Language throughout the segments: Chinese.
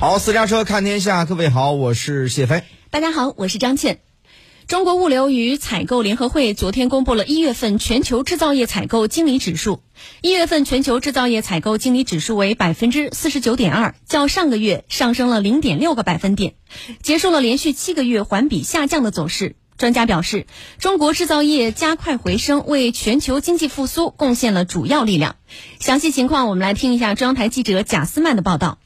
好，私家车看天下，各位好，我是谢飞。大家好，我是张倩。中国物流与采购联合会昨天公布了一月份全球制造业采购经理指数。一月份全球制造业采购经理指数为百分之四十九点二，较上个月上升了零点六个百分点，结束了连续七个月环比下降的走势。专家表示，中国制造业加快回升，为全球经济复苏贡献了主要力量。详细情况，我们来听一下中央台记者贾思曼的报道。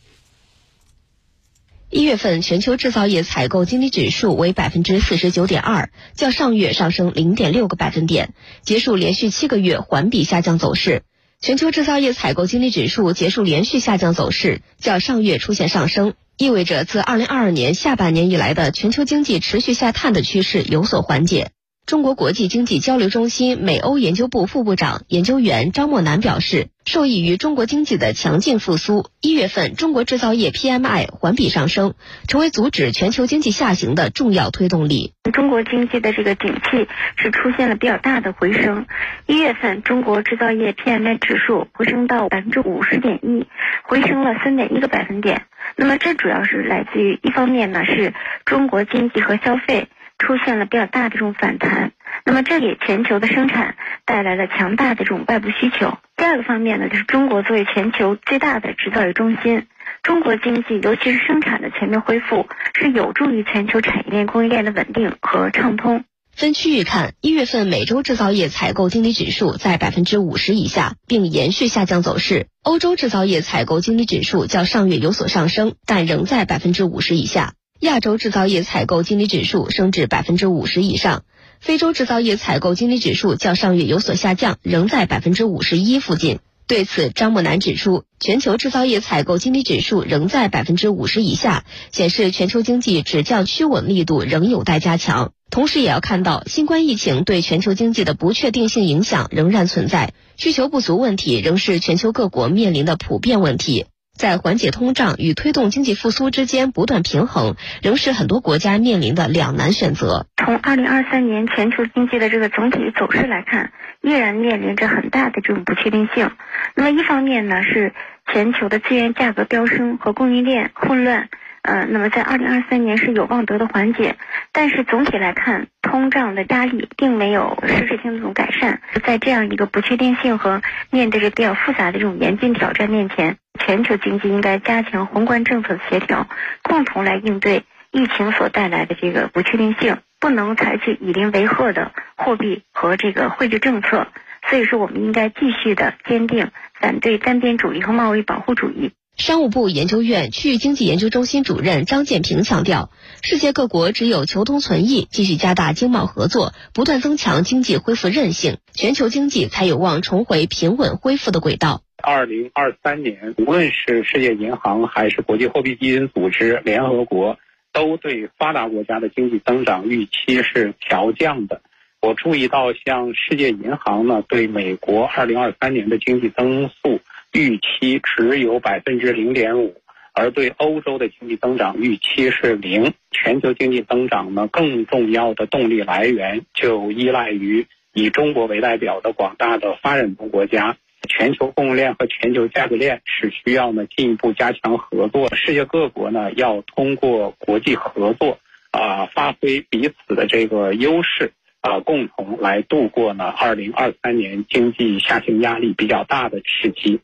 一月份全球制造业采购经理指数为百分之四十九点二，较上月上升零点六个百分点，结束连续七个月环比下降走势。全球制造业采购经理指数结束连续下降走势，较上月出现上升，意味着自二零二二年下半年以来的全球经济持续下探的趋势有所缓解。中国国际经济交流中心美欧研究部副部长研究员张默南表示，受益于中国经济的强劲复苏，一月份中国制造业 PMI 环比上升，成为阻止全球经济下行的重要推动力。中国经济的这个景气是出现了比较大的回升，一月份中国制造业 PMI 指数回升到百分之五十点一，回升了三点一个百分点。那么这主要是来自于一方面呢，是中国经济和消费。出现了比较大的这种反弹，那么这给全球的生产带来了强大的这种外部需求。第二个方面呢，就是中国作为全球最大的制造业中心，中国经济尤其是生产的全面恢复，是有助于全球产业链供应链的稳定和畅通。分区域看，一月份美洲制造业采购经理指数在百分之五十以下，并延续下降走势；欧洲制造业采购经理指数较上月有所上升，但仍在百分之五十以下。亚洲制造业采购经理指数升至百分之五十以上，非洲制造业采购经理指数较上月有所下降，仍在百分之五十一附近。对此，张木南指出，全球制造业采购经理指数仍在百分之五十以下，显示全球经济止降趋稳力度仍有待加强。同时，也要看到新冠疫情对全球经济的不确定性影响仍然存在，需求不足问题仍是全球各国面临的普遍问题。在缓解通胀与推动经济复苏之间不断平衡，仍是很多国家面临的两难选择。从二零二三年全球经济的这个总体走势来看，依然面临着很大的这种不确定性。那么一方面呢，是全球的资源价格飙升和供应链混乱。呃，那么在二零二三年是有望得到缓解，但是总体来看，通胀的压力并没有实质性这种改善。在这样一个不确定性和面对着比较复杂的这种严峻挑战面前，全球经济应该加强宏观政策协调，共同来应对疫情所带来的这个不确定性，不能采取以邻为壑的货币和这个汇率政策。所以说，我们应该继续的坚定反对单边主义和贸易保护主义。商务部研究院区域经济研究中心主任张建平强调，世界各国只有求同存异，继续加大经贸合作，不断增强经济恢复韧性，全球经济才有望重回平稳恢复的轨道。二零二三年，无论是世界银行还是国际货币基金组织、联合国，都对发达国家的经济增长预期是调降的。我注意到，像世界银行呢，对美国二零二三年的经济增速。预期只有百分之零点五，而对欧洲的经济增长预期是零。全球经济增长呢，更重要的动力来源就依赖于以中国为代表的广大的发展中国家。全球供应链和全球价值链是需要呢进一步加强合作。世界各国呢要通过国际合作啊，发挥彼此的这个优势啊，共同来度过呢二零二三年经济下行压力比较大的时期。